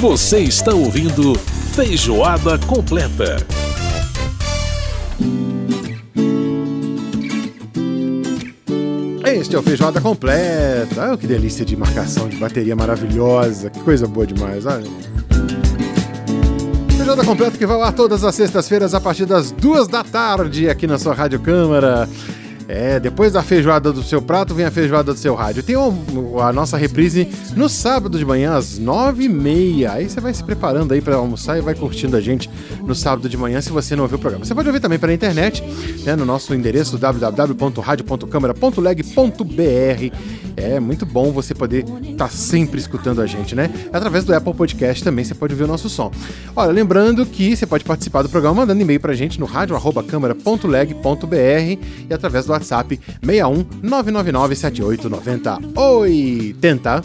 Você está ouvindo Feijoada Completa. Este é o Feijoada Completa. Oh, que delícia de marcação de bateria maravilhosa. Que coisa boa demais. Olha. Feijoada Completa que vai ar todas as sextas-feiras a partir das duas da tarde aqui na sua Rádio Câmara. É, depois da feijoada do seu prato, vem a feijoada do seu rádio. Tem a nossa reprise no sábado de manhã, às nove e meia. Aí você vai se preparando aí para almoçar e vai curtindo a gente no sábado de manhã, se você não ouviu o programa. Você pode ouvir também pela internet, né, no nosso endereço www.radio.câmara.leg.br. É muito bom você poder estar tá sempre escutando a gente, né? Através do Apple Podcast também você pode ouvir o nosso som. Olha, lembrando que você pode participar do programa mandando e-mail pra gente no rádio.câmara.leg.br e através do WhatsApp 61 999 78 90 80.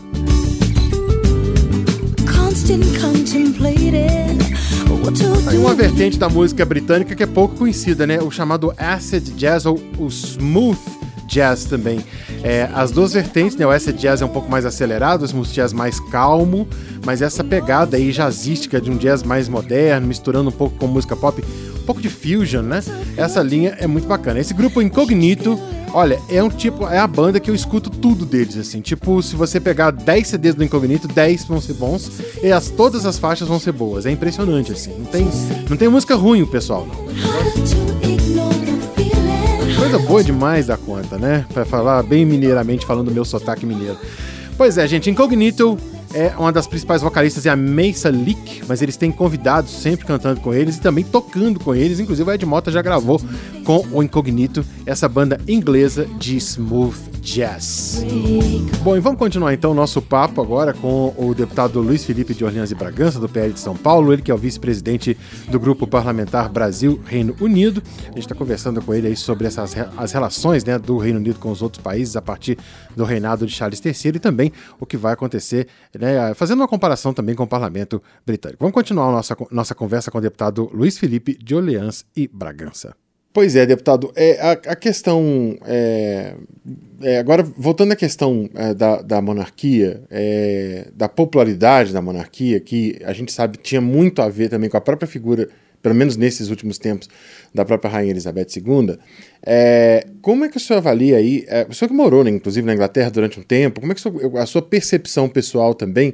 Tem uma vertente da música britânica que é pouco conhecida, né? O chamado acid jazz ou o smooth jazz também. É, as duas vertentes, né? O acid jazz é um pouco mais acelerado, o smooth jazz mais calmo, mas essa pegada aí jazzística de um jazz mais moderno, misturando um pouco com música pop, um pouco de fusion, né? Essa linha é muito bacana. Esse grupo Incognito, olha, é um tipo, é a banda que eu escuto tudo deles, assim. Tipo, se você pegar 10 CDs do Incognito, 10 vão ser bons e as, todas as faixas vão ser boas. É impressionante, assim. Não tem, não tem música ruim, pessoal, não. Coisa boa demais da conta, né? Pra falar bem mineiramente, falando do meu sotaque mineiro. Pois é, gente, Incognito é uma das principais vocalistas é a Mesa Leak, mas eles têm convidados sempre cantando com eles e também tocando com eles. Inclusive, o Ed Mota já gravou com o Incognito, essa banda inglesa de smooth jazz. Bom, e vamos continuar então o nosso papo agora com o deputado Luiz Felipe de Orleans e Bragança, do PL de São Paulo, ele que é o vice-presidente do Grupo Parlamentar Brasil-Reino Unido. A gente está conversando com ele aí sobre essas as relações né, do Reino Unido com os outros países a partir do reinado de Charles III e também o que vai acontecer, né, fazendo uma comparação também com o parlamento britânico. Vamos continuar a nossa, nossa conversa com o deputado Luiz Felipe de Orleans e Bragança. Pois é, deputado. É, a, a questão. É, é, agora, voltando à questão é, da, da monarquia, é, da popularidade da monarquia, que a gente sabe tinha muito a ver também com a própria figura, pelo menos nesses últimos tempos, da própria Rainha Elizabeth II. É, como é que o senhor avalia aí? o senhor que morou, né, inclusive, na Inglaterra durante um tempo, como é que a sua percepção pessoal também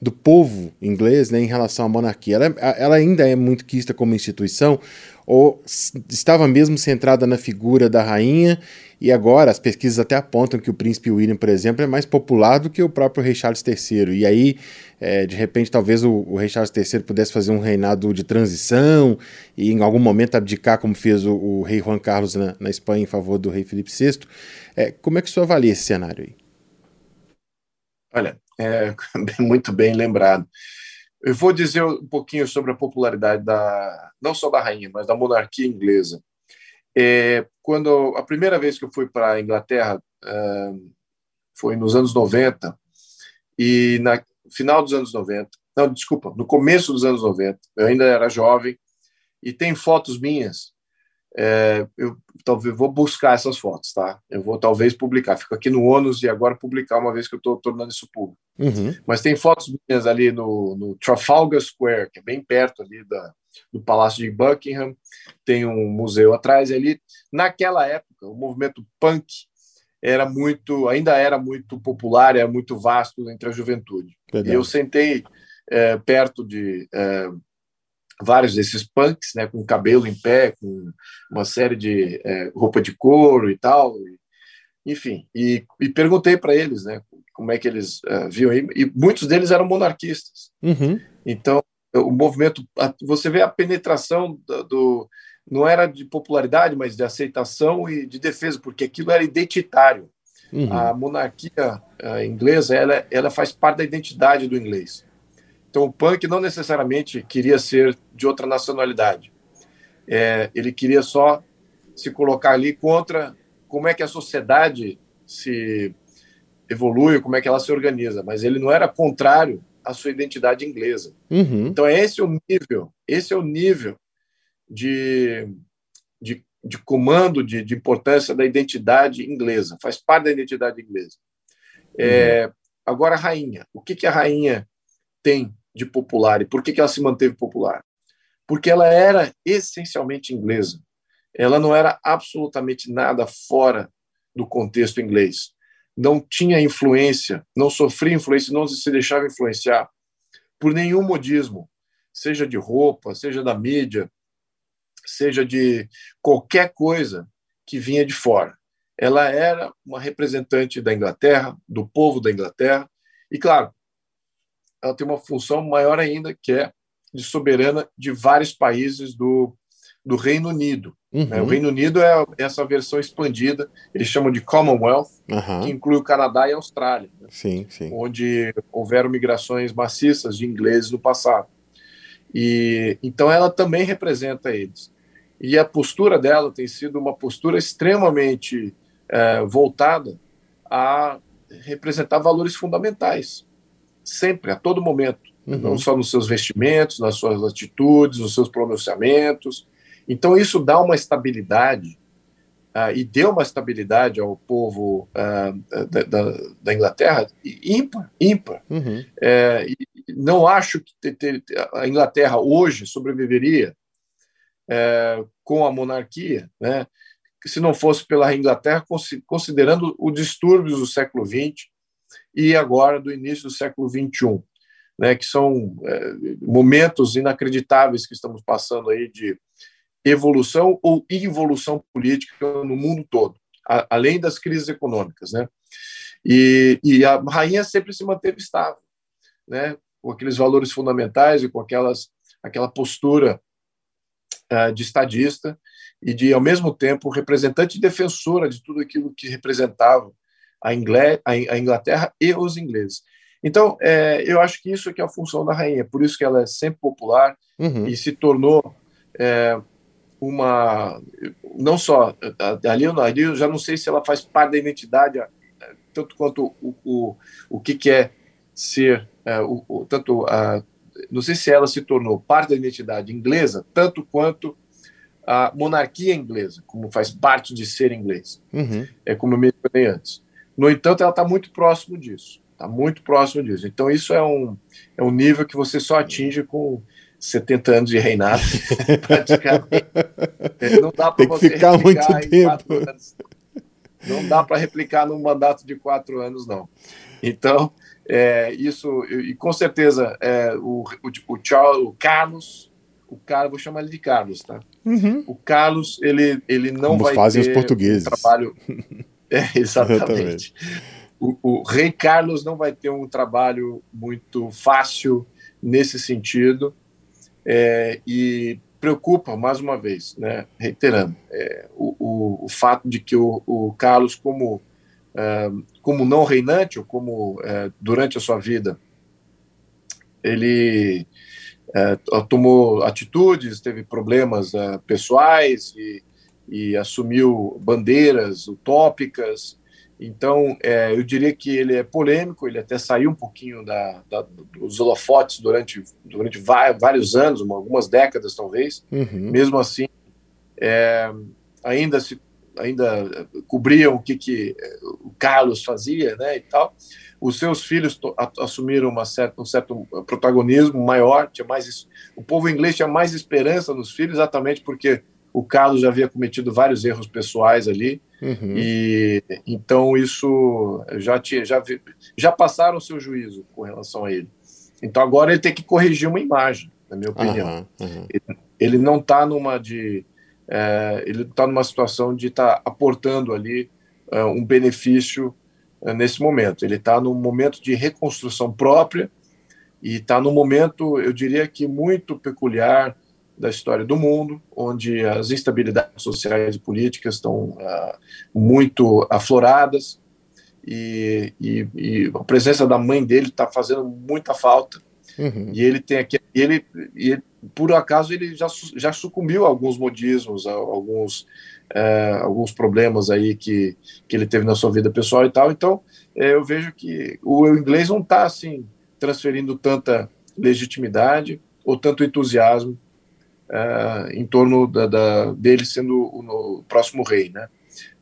do povo inglês né, em relação à monarquia? Ela, ela ainda é muito quista como instituição? Ou estava mesmo centrada na figura da rainha, e agora as pesquisas até apontam que o príncipe William, por exemplo, é mais popular do que o próprio rei Charles III. E aí, é, de repente, talvez o, o, rei Charles III pudesse fazer um reinado de transição e em algum momento abdicar, como fez o, o rei Juan Carlos na, na, Espanha em favor do rei Felipe VI. É, como é que o senhor avalia esse cenário aí? Olha, é muito bem lembrado. Eu vou dizer um pouquinho sobre a popularidade da não só da rainha, mas da monarquia inglesa. É, quando a primeira vez que eu fui para a Inglaterra uh, foi nos anos 90 e na final dos anos 90, não, desculpa, no começo dos anos 90, eu ainda era jovem e tem fotos minhas é, eu talvez vou buscar essas fotos, tá? Eu vou talvez publicar. Fico aqui no ônus de agora publicar uma vez que eu estou tornando isso público. Uhum. Mas tem fotos minhas ali no, no, Trafalgar Square, que é bem perto ali da, do Palácio de Buckingham. Tem um museu atrás ali. Naquela época, o movimento punk era muito, ainda era muito popular, era muito vasto entre a juventude. Verdade. E eu sentei é, perto de é, vários desses punks, né, com cabelo em pé, com uma série de é, roupa de couro e tal, e, enfim, e, e perguntei para eles, né, como é que eles uh, viam, e, e, muitos deles eram monarquistas. Uhum. Então, o movimento, você vê a penetração do, do, não era de popularidade, mas de aceitação e de defesa, porque aquilo era identitário. Uhum. A monarquia uh, inglesa, ela, ela faz parte da identidade do inglês. Então, o punk não necessariamente queria ser de outra nacionalidade. É, ele queria só se colocar ali contra como é que a sociedade se evolui, como é que ela se organiza, mas ele não era contrário à sua identidade inglesa. Uhum. Então, esse é o nível, esse é o nível de, de, de comando, de, de, importância da identidade inglesa, faz parte da identidade inglesa. É, uhum. agora, a rainha. O que, que a rainha tem de popular. E por que, que ela se manteve popular? Porque ela era essencialmente inglesa. Ela não era absolutamente nada fora do contexto inglês. Não tinha influência, não sofria influência, não se deixava influenciar por nenhum modismo, seja de roupa, seja da mídia, seja de qualquer coisa que vinha de fora. Ela era uma representante da Inglaterra, do povo da Inglaterra, e, claro, ela tem uma função maior ainda, que é de soberana de vários países do, do Reino Unido. Uhum. Né? O Reino Unido é essa versão expandida, eles chamam de Commonwealth, uhum. que inclui o Canadá e a Austrália, né? sim, sim. onde houveram migrações maciças de ingleses no passado. E então ela também representa eles. E a postura dela tem sido uma postura extremamente é, voltada a representar valores fundamentais, sempre, a todo momento, uhum. não só nos seus vestimentos, nas suas atitudes, nos seus pronunciamentos. Então, isso dá uma estabilidade, uh, e deu uma estabilidade ao povo uh, da, da, da, Inglaterra ímpar, ímpar. Uhum. É, não acho que a Inglaterra hoje sobreviveria é, com a monarquia, né? se não fosse pela Inglaterra, considerando os distúrbios do século XX e agora do início do século XXI, né, que são é, momentos inacreditáveis que estamos passando aí de evolução ou involução política no mundo todo, a, além das crises econômicas, né? E, e, a rainha sempre se manteve estável, né? Com aqueles valores fundamentais e com aquelas aquela postura uh, de estadista e de, ao mesmo tempo, representante defensora de tudo aquilo que representava a, Inglaterra e os ingleses. Então, é, eu acho que isso é que é a função da rainha, por isso que ela é sempre popular uhum. e se tornou é, uma. Não só. Ali ali eu já não sei se ela faz parte da identidade, tanto quanto o, o, o que, que é ser. É, o, o, tanto a, não sei se ela se tornou parte da identidade inglesa, tanto quanto a monarquia inglesa, como faz parte de ser inglês. Uhum. É como eu mencionei antes. No entanto, ela está muito próximo disso. Está muito próximo disso. Então, isso é um, é um nível que você só atinge com 70 anos de reinado, praticamente. É, não dá para você ficar muito tempo. Não dá para replicar num mandato de quatro anos, não. Então, é, isso, e com certeza, é, o, o, o, Charles, o Carlos, o Carlos, vou chamar ele de Carlos, tá? Uhum. O Carlos, ele, ele não Como vai fazem ter os portugueses. Um trabalho. É, exatamente. o, o, rei Carlos não vai ter um trabalho muito fácil nesse sentido é, e preocupa mais uma vez, né? Reiterando é, o, o, o, fato de que o, Carlos, como é, como não reinante ou como é, durante a sua vida ele é, tomou atitudes, teve problemas é, pessoais e, e, assumiu bandeiras utópicas. Então, é, eu diria que ele é polêmico, ele até saiu um pouquinho da, da, dos holofotes durante, durante vários anos, algumas décadas talvez. Uhum. Mesmo assim, é, ainda se ainda cobriam o que, que o Carlos fazia, né, e tal os seus filhos assumiram uma certa, um certo protagonismo maior, tinha mais, o povo inglês tinha mais esperança nos filhos, exatamente porque o Carlos já havia cometido vários erros pessoais ali, uhum. e então isso já tinha, já, já passaram o seu juízo com relação a ele. Então agora ele tem que corrigir uma imagem, na minha opinião. Uhum, uhum. Ele, ele, não está numa de, é, ele está numa situação de estar tá aportando ali é, um benefício eh, nesse momento. Ele está num momento de reconstrução própria e está num momento, eu diria que muito peculiar da história do mundo, onde as instabilidades sociais e políticas estão uh, muito afloradas e, e, e, a presença da mãe dele está fazendo muita falta. Uhum. E ele tem aqui, ele, ele, por acaso, ele já, já sucumbiu a alguns modismos, a alguns é, alguns problemas aí que, que ele teve na sua vida pessoal e tal. Então, é, eu vejo que o inglês não está assim transferindo tanta legitimidade ou tanto entusiasmo é, em torno da, da, dele sendo o, o, próximo rei, né?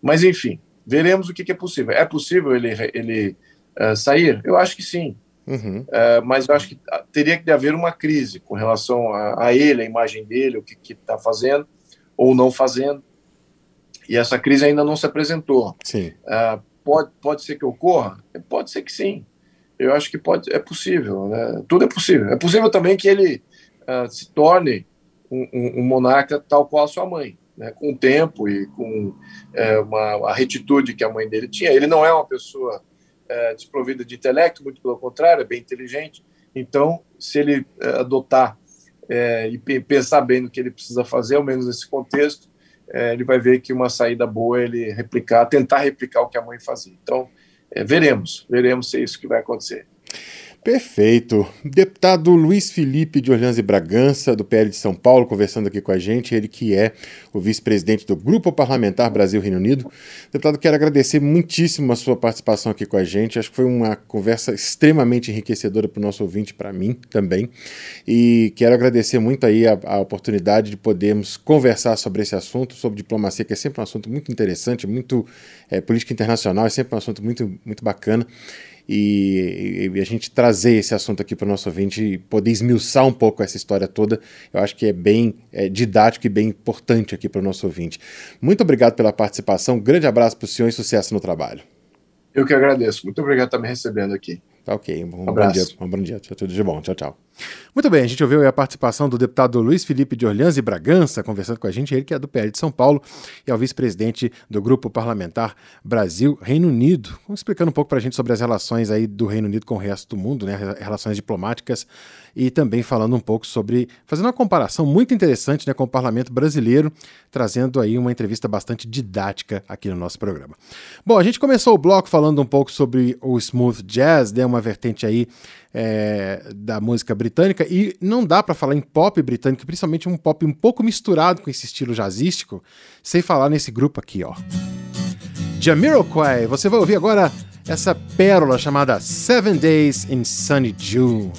Mas enfim, veremos o que, que é possível. É possível ele ele é, sair? Eu acho que sim. uhum. uh, mas eu acho que teria que haver uma crise com relação a, a ele, a imagem dele, o que está fazendo ou não fazendo, e essa crise ainda não se apresentou. Sim. Uh, pode, pode ser que ocorra? Pode ser que sim. Eu acho que pode, é possível, né? tudo é possível. É possível também que ele uh, se torne um, um, monarca tal qual a sua mãe, né? com o tempo e com é, uma, a retitude que a mãe dele tinha. Ele não é uma pessoa é, desprovida de intelecto, muito pelo contrário, é bem inteligente. Então, se ele é, adotar é, e pensar bem no que ele precisa fazer, ao menos nesse contexto, é, ele vai ver que uma saída boa é ele replicar, tentar replicar o que a mãe fazia. Então, é, veremos, veremos se é isso que vai acontecer. Perfeito. Deputado Luiz Felipe de Orleans e Bragança, do PL de São Paulo, conversando aqui com a gente, ele que é o vice-presidente do Grupo Parlamentar Brasil-Reino Unido. Deputado, quero agradecer muitíssimo a sua participação aqui com a gente. Acho que foi uma conversa extremamente enriquecedora para o nosso ouvinte, para mim também. E quero agradecer muito aí a, a oportunidade de podermos conversar sobre esse assunto, sobre diplomacia, que é sempre um assunto muito interessante, muito é, política internacional, é sempre um assunto muito, muito bacana e, e, a gente trazer esse assunto aqui para o nosso ouvinte e poder esmiuçar um pouco essa história toda, eu acho que é bem é, didático e bem importante aqui para o nosso ouvinte. Muito obrigado pela participação, um grande abraço para o senhor e sucesso no trabalho. Eu que agradeço. Muito obrigado por estar me recebendo aqui. Tá ok. Um, um bom dia. Um bom dia. Tudo de bom. Tchau, tchau. Muito bem, a gente ouviu a participação do deputado Luiz Felipe de Orleans e Bragança, conversando com a gente, ele que é do PL de São Paulo e é o vice-presidente do Grupo Parlamentar Brasil-Reino Unido, explicando um pouco para a gente sobre as relações aí do Reino Unido com o resto do mundo, né, relações diplomáticas e também falando um pouco sobre, fazendo uma comparação muito interessante né, com o parlamento brasileiro, trazendo aí uma entrevista bastante didática aqui no nosso programa. Bom, a gente começou o bloco falando um pouco sobre o smooth jazz, né, uma vertente aí é, da música britânica, e não dá para falar em pop britânico, principalmente um pop um pouco misturado com esse estilo jazzístico, sem falar nesse grupo aqui, ó. Jamiroquai, você vai ouvir agora essa pérola chamada Seven Days in Sunny June.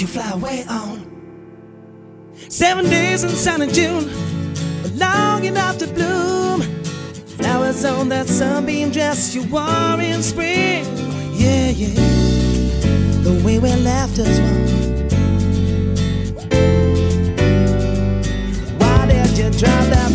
you fly away on. Seven days in sunny June, long enough to bloom. Flowers on that sunbeam dress you wore in spring. Yeah, yeah. The way we left us one. Why did you drop that?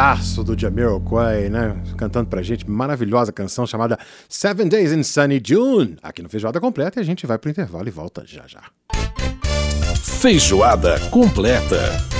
Sonsaço do Jamiroquai, né? Cantando pra gente, maravilhosa canção chamada Seven Days in Sunny June, aqui no Feijoada Completa, e a gente vai pro intervalo e volta já já. Feijoada Completa.